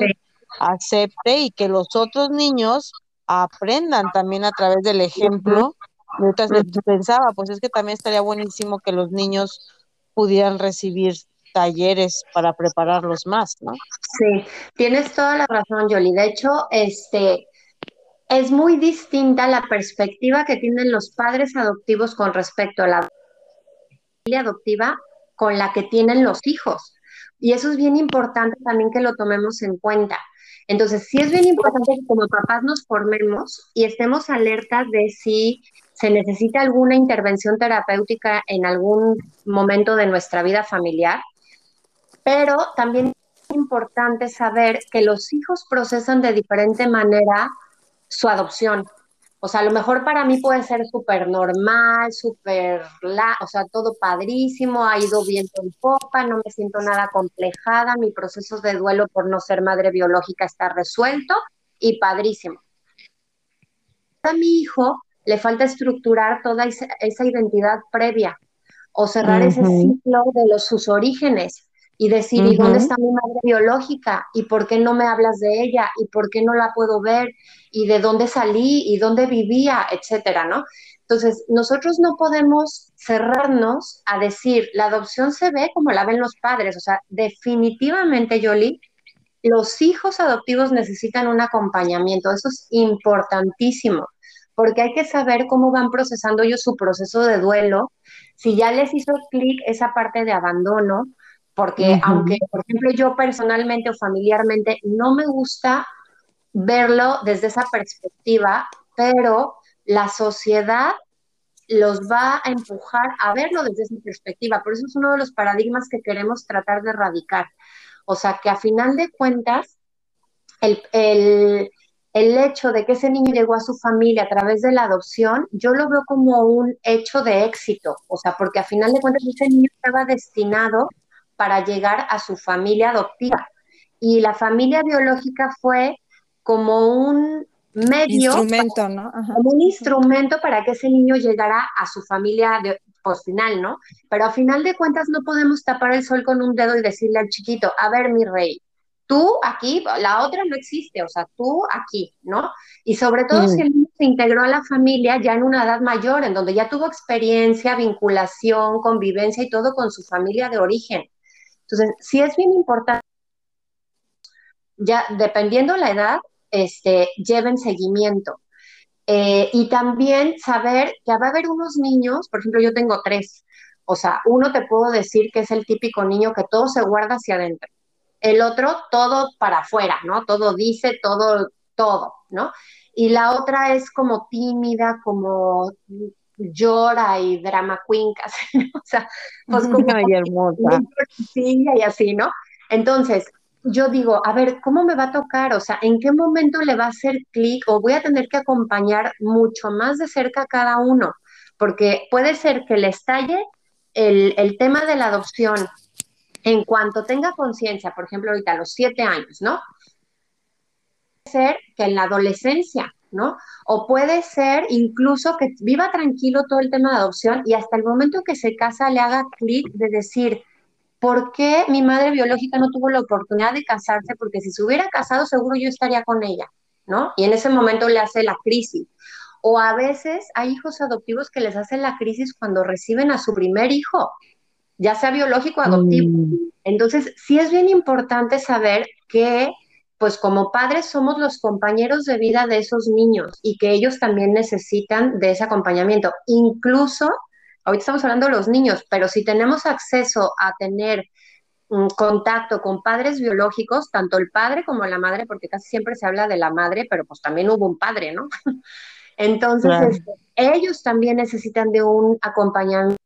acepte y que los otros niños aprendan también a través del ejemplo. Mientras pensaba, pues es que también estaría buenísimo que los niños pudieran recibir talleres para prepararlos más, ¿no? Sí, tienes toda la razón, Yoli. De hecho, este es muy distinta la perspectiva que tienen los padres adoptivos con respecto a la familia adoptiva con la que tienen los hijos. Y eso es bien importante también que lo tomemos en cuenta. Entonces, sí es bien importante que como papás nos formemos y estemos alertas de si se necesita alguna intervención terapéutica en algún momento de nuestra vida familiar, pero también es importante saber que los hijos procesan de diferente manera su adopción. O sea, a lo mejor para mí puede ser súper normal, súper, o sea, todo padrísimo, ha ido bien en popa, no me siento nada complejada, mi proceso de duelo por no ser madre biológica está resuelto y padrísimo. A mi hijo le falta estructurar toda esa, identidad previa o cerrar ese ciclo de los, sus orígenes y decir, ¿y dónde está mi madre biológica? ¿Y por qué no me hablas de ella? ¿Y por qué no la puedo ver? ¿Y de dónde salí? ¿Y dónde vivía? Etcétera, ¿no? Entonces, nosotros no podemos cerrarnos a decir, la adopción se ve como la ven los padres. O sea, definitivamente, Yoli, los hijos adoptivos necesitan un acompañamiento. Eso es importantísimo, porque hay que saber cómo van procesando ellos su proceso de duelo, si ya les hizo clic esa parte de abandono, porque aunque, por ejemplo, yo personalmente o familiarmente no me gusta verlo desde esa perspectiva, pero la sociedad los va a empujar a verlo desde esa perspectiva. Por eso es uno de los paradigmas que queremos tratar de erradicar. O sea, que a final de cuentas, el, el, el hecho de que ese niño llegó a su familia a través de la adopción, yo lo veo como un hecho de éxito. O sea, porque a final de cuentas ese niño estaba destinado para llegar a su familia adoptiva. Y la familia biológica fue como un medio, instrumento, ¿no? como un instrumento para que ese niño llegara a su familia de, pues, final, ¿no? Pero a final de cuentas no podemos tapar el sol con un dedo y decirle al chiquito, a ver, mi rey, tú aquí, la otra no existe, o sea, tú aquí, ¿no? Y sobre todo si el niño se integró a la familia ya en una edad mayor, en donde ya tuvo experiencia, vinculación, convivencia y todo con su familia de origen. Entonces, sí es bien importante, ya dependiendo la edad, este, lleven seguimiento. Eh, y también saber que va a haber unos niños, por ejemplo, yo tengo tres, o sea, uno te puedo decir que es el típico niño que todo se guarda hacia adentro, el otro todo para afuera, ¿no? Todo dice, todo, todo, ¿no? Y la otra es como tímida, como llora y drama queen casi, <laughs> o sea, pues como Ay, hermosa. y así, ¿no? Entonces, yo digo, a ver, ¿cómo me va a tocar? O sea, ¿en qué momento le va a hacer clic o voy a tener que acompañar mucho más de cerca a cada uno? Porque puede ser que le estalle el, el tema de la adopción en cuanto tenga conciencia, por ejemplo, ahorita a los siete años, ¿no? Puede ser que en la adolescencia, ¿no? O puede ser incluso que viva tranquilo todo el tema de adopción y hasta el momento que se casa le haga clic de decir, ¿por qué mi madre biológica no tuvo la oportunidad de casarse? Porque si se hubiera casado, seguro yo estaría con ella, ¿no? Y en ese momento le hace la crisis. O a veces hay hijos adoptivos que les hacen la crisis cuando reciben a su primer hijo, ya sea biológico o adoptivo. Mm. Entonces, sí es bien importante saber que, pues como padres somos los compañeros de vida de esos niños y que ellos también necesitan de ese acompañamiento. Incluso, ahorita estamos hablando de los niños, pero si tenemos acceso a tener un contacto con padres biológicos, tanto el padre como la madre, porque casi siempre se habla de la madre, pero pues también hubo un padre, ¿no? <laughs> Entonces, este, ellos también necesitan de un acompañamiento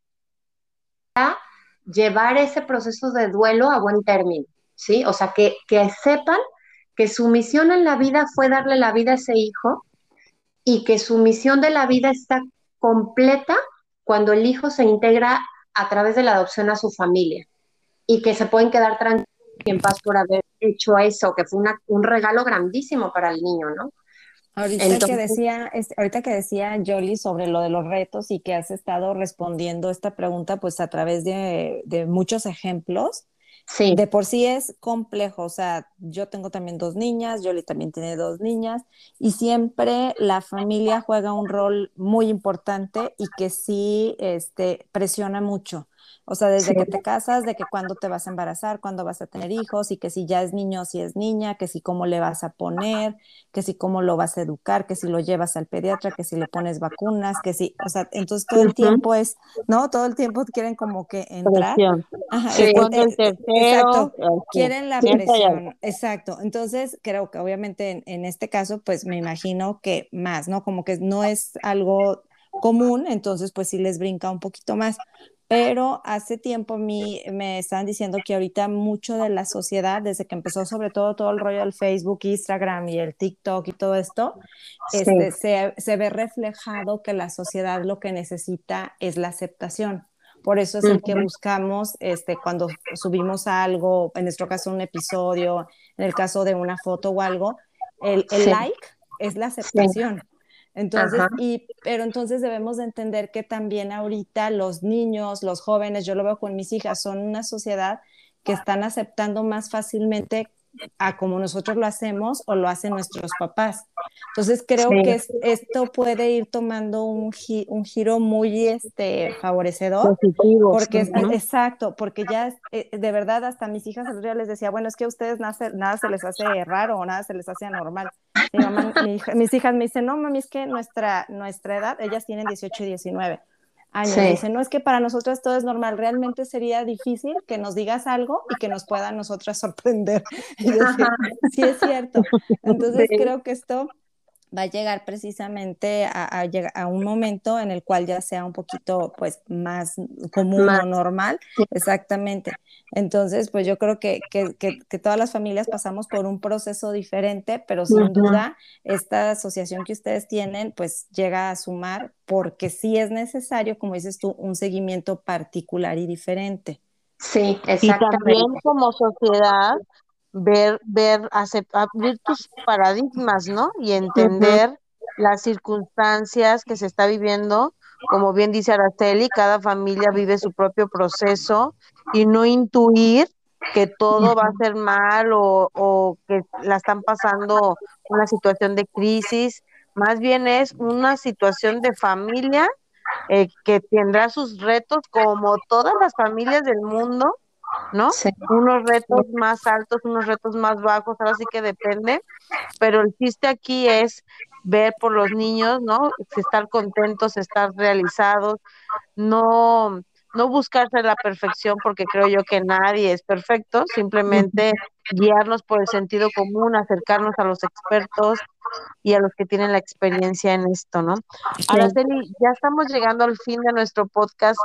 llevar ese proceso de duelo a buen término, ¿sí? O sea, que, que sepan que su misión en la vida fue darle la vida a ese hijo y que su misión de la vida está completa cuando el hijo se integra a través de la adopción a su familia y que se pueden quedar tranquilos y en paz por haber hecho eso, que fue un regalo grandísimo para el niño, ¿no? Ahorita que decía, ahorita que decía Jolie sobre lo de los retos y que has estado respondiendo esta pregunta, pues a través de, muchos ejemplos. Sí. De por sí es complejo, o sea, yo tengo también dos niñas, Jolie también tiene dos niñas, y siempre la familia juega un rol muy importante y que sí este, presiona mucho. O sea, desde que te casas, de que cuándo te vas a embarazar, cuándo vas a tener hijos, y que si ya es niño si es niña, que si cómo le vas a poner, que si cómo lo vas a educar, que si lo llevas al pediatra, que si le pones vacunas, que si, o sea, entonces todo el tiempo es, ¿no? Todo el tiempo quieren como que entrar. Ajá, sí, el exacto, quieren la presión, exacto. Entonces, creo que obviamente en, en este caso, pues me imagino que más, ¿no? Como que no es algo común, entonces pues sí les brinca un poquito más pero hace tiempo mí me están diciendo que ahorita mucho de la sociedad, desde que empezó sobre todo todo el rollo del Facebook, Instagram y el TikTok y todo esto, este, se, se, ve reflejado que la sociedad lo que necesita es la aceptación. Por eso es el que buscamos este, cuando subimos algo, en nuestro caso un episodio, en el caso de una foto o algo, el, el like es la aceptación. Entonces, y, pero entonces debemos de entender que también ahorita los niños, los jóvenes, yo lo veo con mis hijas, son una sociedad que están aceptando más fácilmente a como nosotros lo hacemos o lo hacen nuestros papás. Entonces creo que esto puede ir tomando un, un giro muy este, favorecedor. porque es, Exacto, porque ya eh, de verdad hasta mis hijas les decía, bueno, es que a ustedes nada, se les hace raro o nada se les hace anormal. Mi mamá, mis hijas me dicen, no, mami, es que nuestra, nuestra edad, ellas tienen 18 y 19 años. Dicen, no es que para nosotros todo es normal, realmente sería difícil que nos digas algo y que nos pueda a nosotras sorprender. <laughs> sí es cierto. <laughs> Entonces creo que esto va a llegar precisamente a, a, un momento en el cual ya sea un poquito pues más común o normal, exactamente. Entonces, pues yo creo que, que, que, todas las familias pasamos por un proceso diferente, pero sin duda esta asociación que ustedes tienen pues llega a sumar porque sí es necesario, como dices tú, un seguimiento particular y diferente. Sí, exactamente. Y también como sociedad ver, ver, aceptar, abrir tus paradigmas, ¿no? Y entender las circunstancias que se está viviendo. Como bien dice Araceli, cada familia vive su propio proceso y no intuir que todo va a ser mal o, o que la están pasando una situación de crisis. Más bien es una situación de familia eh, que tendrá sus retos como todas las familias del mundo ¿no? Unos retos más altos, unos retos más bajos, ahora sí que depende, pero el chiste aquí es ver por los niños, ¿no? Estar contentos, estar realizados, no, no buscarse la perfección, porque creo yo que nadie es perfecto, simplemente guiarnos por el sentido común, acercarnos a los expertos y a los que tienen la experiencia en esto, ¿no? Ahora, ya estamos llegando al fin de nuestro podcast,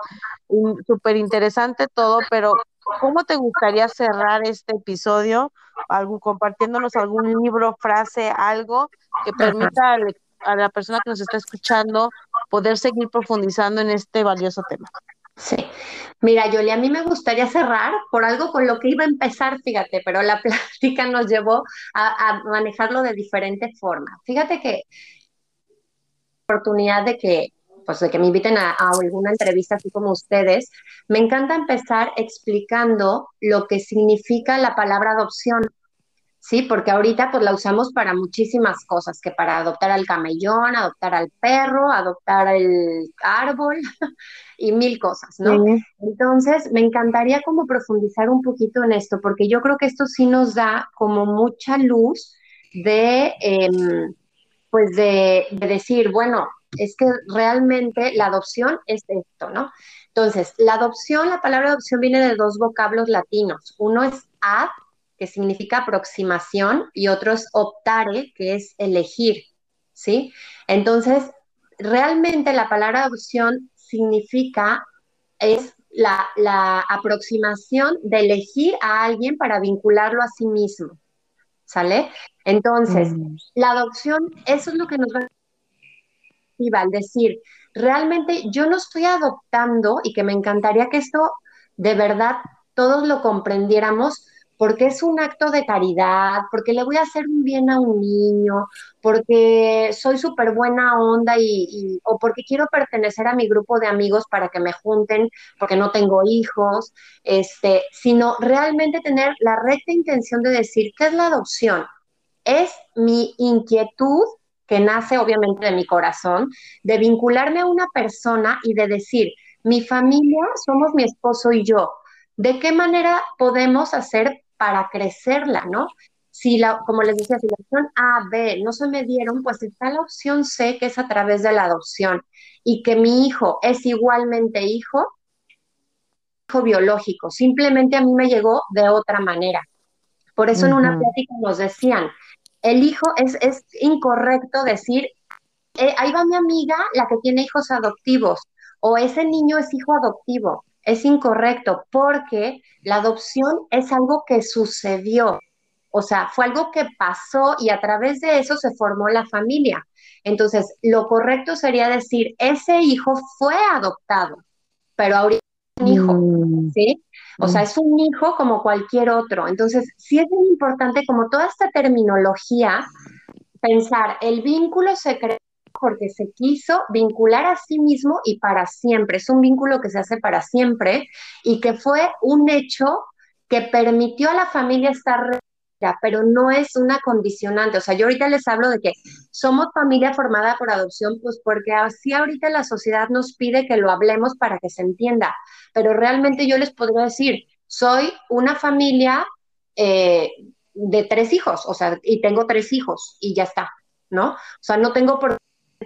súper interesante todo, pero ¿cómo te gustaría cerrar este episodio? Algo, compartiéndonos algún libro, frase, algo que permita a la persona que nos está escuchando poder seguir profundizando en este valioso tema. Sí. Mira, Yoli, a mí me gustaría cerrar por algo con lo que iba a empezar, fíjate, pero la <laughs> plática nos llevó a, manejarlo de diferente forma. Fíjate que oportunidad de que pues de que me inviten a, a, alguna entrevista así como ustedes, me encanta empezar explicando lo que significa la palabra adopción. Sí, porque ahorita pues la usamos para muchísimas cosas, que para adoptar al camellón, adoptar al perro, adoptar el árbol <laughs> y mil cosas, ¿no? Entonces, me encantaría como profundizar un poquito en esto, porque yo creo que esto sí nos da como mucha luz de, em, pues de, de decir, bueno, es que realmente la adopción es esto, ¿no? Entonces, la adopción, la palabra adopción viene de dos vocablos latinos. Uno es ad, que significa aproximación, y otro es optare, que es elegir, ¿sí? Entonces, realmente la palabra adopción significa, es la, la aproximación de elegir a alguien para vincularlo a sí mismo, ¿sale? Entonces, mm. la adopción, eso es lo que nos va a al decir, realmente yo no estoy adoptando y que me encantaría que esto de verdad todos lo comprendiéramos, porque es un acto de caridad, porque le voy a hacer un bien a un niño, porque soy súper buena onda y, o porque quiero pertenecer a mi grupo de amigos para que me junten, porque no tengo hijos, este, sino realmente tener la recta intención de decir, ¿qué es la adopción? Es mi inquietud que nace obviamente de mi corazón, de vincularme a una persona y de decir, mi familia somos mi esposo y yo. ¿De qué manera podemos hacer para crecerla, ¿no? Si la, como les decía, si la opción A, B no se me dieron, pues está la opción C, que es a través de la adopción, y que mi hijo es igualmente hijo, hijo biológico, simplemente a mí me llegó de otra manera. Por eso en una plática nos decían, el hijo es, es incorrecto decir, eh, ahí va mi amiga, la que tiene hijos adoptivos, o ese niño es hijo adoptivo es incorrecto porque la adopción es algo que sucedió, o sea, fue algo que pasó y a través de eso se formó la familia. Entonces, lo correcto sería decir, ese hijo fue adoptado, pero ahorita es un hijo, mm. ¿sí? O sea, mm. es un hijo como cualquier otro. Entonces, sí es muy importante, como toda esta terminología, pensar, el vínculo se crea porque se quiso vincular a sí mismo y para siempre. Es un vínculo que se hace para siempre y que fue un hecho que permitió a la familia estar pero no es una condicionante. O sea, yo ahorita les hablo de que somos familia formada por adopción, pues porque así ahorita la sociedad nos pide que lo hablemos para que se entienda. Pero realmente yo les podría decir, soy una familia eh, de tres hijos, o sea, y tengo tres hijos y ya está, ¿no? O sea, no tengo por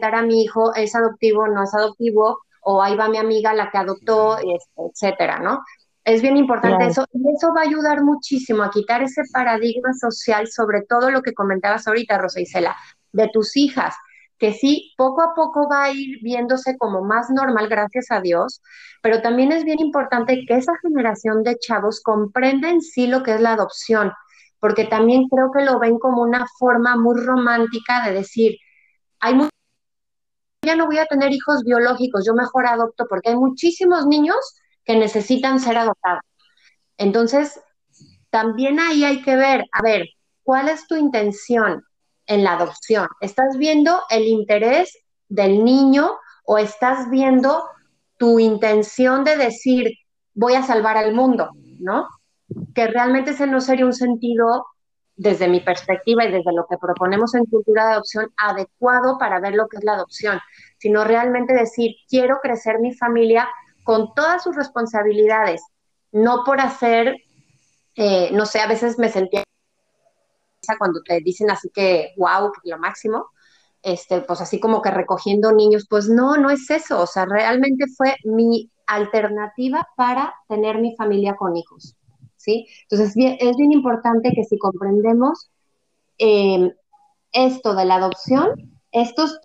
a mi hijo, es adoptivo, no es adoptivo, o ahí va mi amiga la que adoptó, etcétera, ¿no? Es bien importante eso y eso va a ayudar muchísimo a quitar ese paradigma social, sobre todo lo que comentabas ahorita, Rosa Isela, de tus hijas, que sí, poco a poco va a ir viéndose como más normal, gracias a Dios, pero también es bien importante que esa generación de chavos comprenda en sí lo que es la adopción, porque también creo que lo ven como una forma muy romántica de decir, hay ya no voy a tener hijos biológicos, yo mejor adopto porque hay muchísimos niños que necesitan ser adoptados. Entonces, también ahí hay que ver, a ver, ¿cuál es tu intención en la adopción? ¿Estás viendo el interés del niño o estás viendo tu intención de decir, voy a salvar al mundo, ¿no? Que realmente ese no sería un sentido desde mi perspectiva y desde lo que proponemos en cultura de adopción, adecuado para ver lo que es la adopción, sino realmente decir, quiero crecer mi familia con todas sus responsabilidades, no por hacer, eh, no sé, a veces me sentía cuando te dicen así que, wow, que lo máximo, este, pues así como que recogiendo niños, pues no, no es eso, o sea, realmente fue mi alternativa para tener mi familia con hijos. Entonces, es bien importante que si comprendemos em, esto de la adopción, estos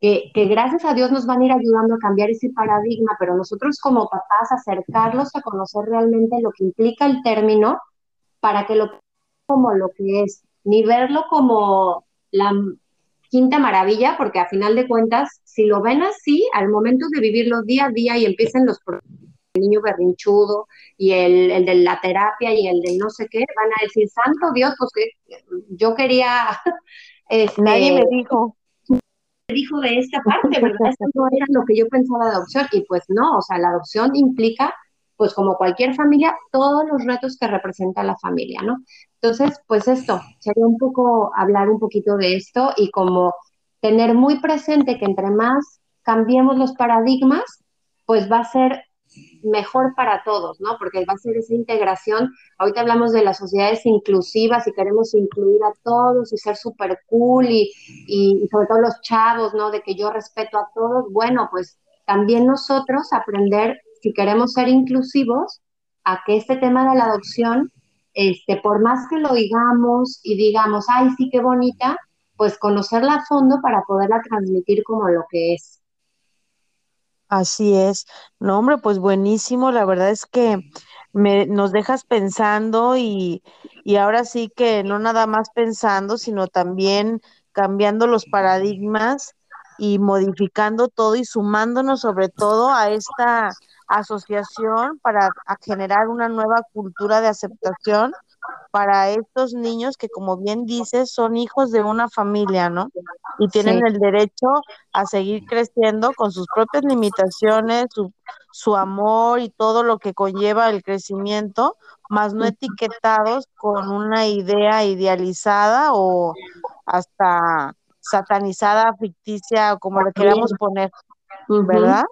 que, gracias a Dios nos van a ir ayudando a cambiar ese paradigma, pero nosotros como papás acercarlos a conocer realmente lo que implica el término para que lo como lo que es, ni verlo como la quinta maravilla, porque a final de cuentas, si lo ven así, al momento de vivirlo día a día y empiecen los el niño berrinchudo y el, el, de la terapia y el de no sé qué, van a decir, santo Dios, pues que yo quería... <laughs> Este, Nadie me dijo. Me dijo de esta parte, ¿verdad? Esto no era lo que yo pensaba de adopción y pues no, o sea, la adopción implica pues como cualquier familia, todos los retos que representa la familia, ¿no? Entonces, pues esto, sería un poco hablar un poquito de esto y como tener muy presente que entre más cambiemos los paradigmas, pues va a ser mejor para todos, ¿no? Porque va a ser esa integración. Ahorita hablamos de las sociedades inclusivas y queremos incluir a todos y ser súper cool y, y, sobre todo los chavos, ¿no? De que yo respeto a todos. Bueno, pues también nosotros aprender si queremos ser inclusivos, a que este tema de la adopción, este, por más que lo digamos y digamos, ay, sí, qué bonita, pues conocerla a fondo para poderla transmitir como lo que es. Así es. No, hombre, pues buenísimo. La verdad es que me, nos dejas pensando y, y ahora sí que no nada más pensando, sino también cambiando los paradigmas y modificando todo y sumándonos sobre todo a esta asociación para generar una nueva cultura de aceptación para estos niños que, como bien dices, son hijos de una familia, ¿no? Y tienen el derecho a seguir creciendo con sus propias limitaciones, su, su amor y todo lo que conlleva el crecimiento, más no etiquetados con una idea idealizada o hasta satanizada, ficticia, o como le queramos poner, ¿verdad?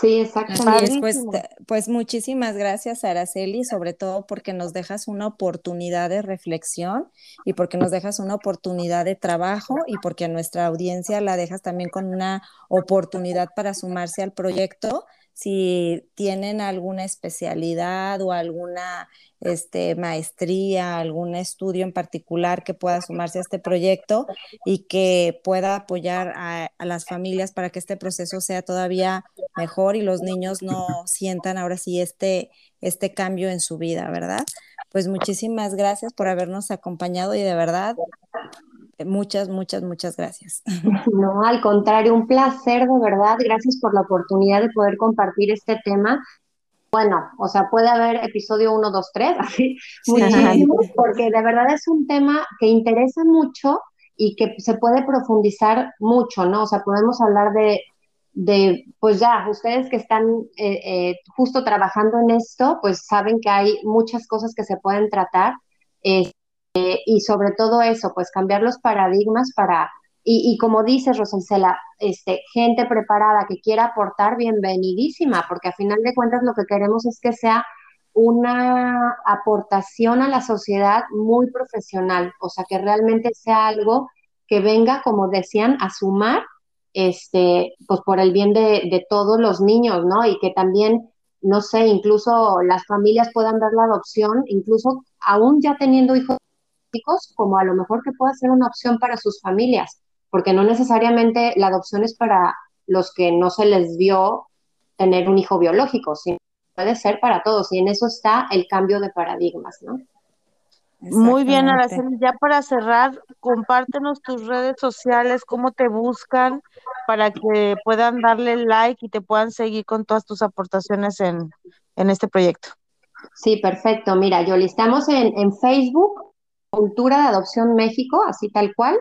Sí, exactamente. Pues, pues muchísimas gracias, Araceli, sobre todo porque nos dejas una oportunidad de reflexión y porque nos dejas una oportunidad de trabajo y porque a nuestra audiencia la dejas también con una oportunidad para sumarse al proyecto si tienen alguna especialidad o alguna este, maestría, algún estudio en particular que pueda sumarse a este proyecto y que pueda apoyar a, las familias para que este proceso sea todavía mejor y los niños no sientan ahora sí este, este cambio en su vida, ¿verdad? Pues muchísimas gracias por habernos acompañado y de verdad Muchas, muchas, muchas gracias. <laughs> No, al contrario, un placer de verdad. Gracias por la oportunidad de poder compartir este tema. Bueno, o sea, puede haber episodio 1, 2, 3, así, muchísimo, porque de verdad es un tema que interesa mucho y que se puede profundizar mucho, ¿no? O sea, podemos hablar de, de pues ya, ustedes que están eh, eh, justo trabajando en esto, pues saben que hay muchas cosas que se pueden tratar. Eh, eh, y sobre todo eso, pues cambiar los paradigmas para, y, como dices, Rosencela, este, gente preparada que quiera aportar, bienvenidísima, porque a final de cuentas lo que queremos es que sea una aportación a la sociedad muy profesional, o sea, que realmente sea algo que venga, como decían, a sumar, este, pues por el bien de, de todos los niños, ¿no? Y que también, no sé, incluso las familias puedan dar la adopción, incluso aún ya teniendo hijos como a lo mejor que pueda ser una opción para sus familias, porque no necesariamente la adopción es para los que no se les dio tener un hijo biológico, sino puede ser para todos, y en eso está el cambio de paradigmas, ¿no? Muy bien, Araceli, ya para cerrar, compártenos tus redes sociales, cómo te buscan para que puedan darle like y te puedan seguir con todas tus aportaciones en, en este proyecto. Sí, perfecto. Mira, yo estamos en, en Facebook Cultura de Adopción México, así tal cual.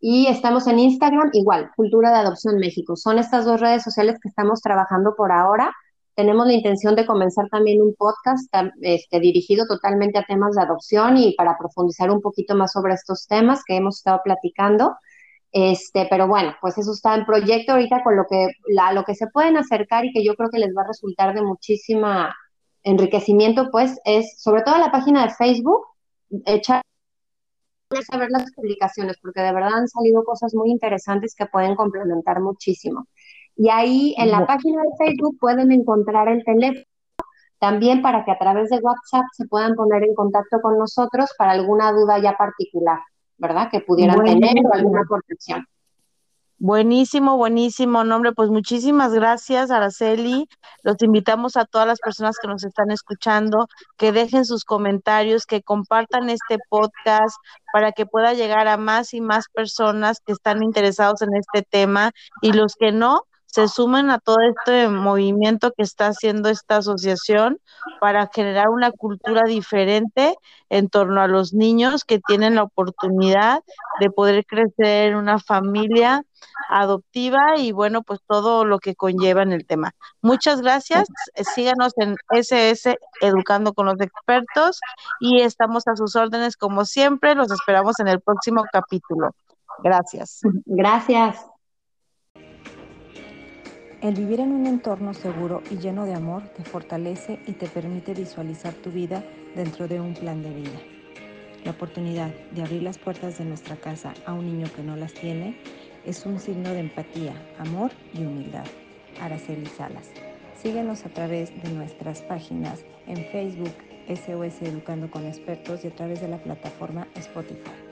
Y estamos en Instagram, igual, Cultura de Adopción México. Son estas dos redes sociales que estamos trabajando por ahora. Tenemos la intención de comenzar también un podcast este, dirigido totalmente a temas de adopción y para profundizar un poquito más sobre estos temas que hemos estado platicando. Este, pero bueno, pues eso está en proyecto ahorita con lo que, la, lo que se pueden acercar y que yo creo que les va a resultar de muchísima enriquecimiento, pues es sobre todo la página de Facebook, hecha a ver las publicaciones, porque de verdad han salido cosas muy interesantes que pueden complementar muchísimo. Y ahí en la página de Facebook pueden encontrar el teléfono también para que a través de WhatsApp se puedan poner en contacto con nosotros para alguna duda ya particular, ¿verdad? Que pudieran tener o alguna protección. Buenísimo, buenísimo nombre. Pues muchísimas gracias, Araceli. Los invitamos a todas las personas que nos están escuchando, que dejen sus comentarios, que compartan este podcast para que pueda llegar a más y más personas que están interesados en este tema y los que no, se sumen a todo este movimiento que está haciendo esta asociación para generar una cultura diferente en torno a los niños que tienen la oportunidad de poder crecer en una familia adoptiva y bueno, pues todo lo que conlleva en el tema. Muchas gracias. Síganos en SS Educando con los Expertos y estamos a sus órdenes como siempre. Los esperamos en el próximo capítulo. Gracias. Gracias. El vivir en un entorno seguro y lleno de amor te fortalece y te permite visualizar tu vida dentro de un plan de vida. La oportunidad de abrir las puertas de nuestra casa a un niño que no las tiene es un signo de empatía, amor y humildad. Araceli Salas. Síguenos a través de nuestras páginas en Facebook, SOS Educando con Expertos y a través de la plataforma Spotify.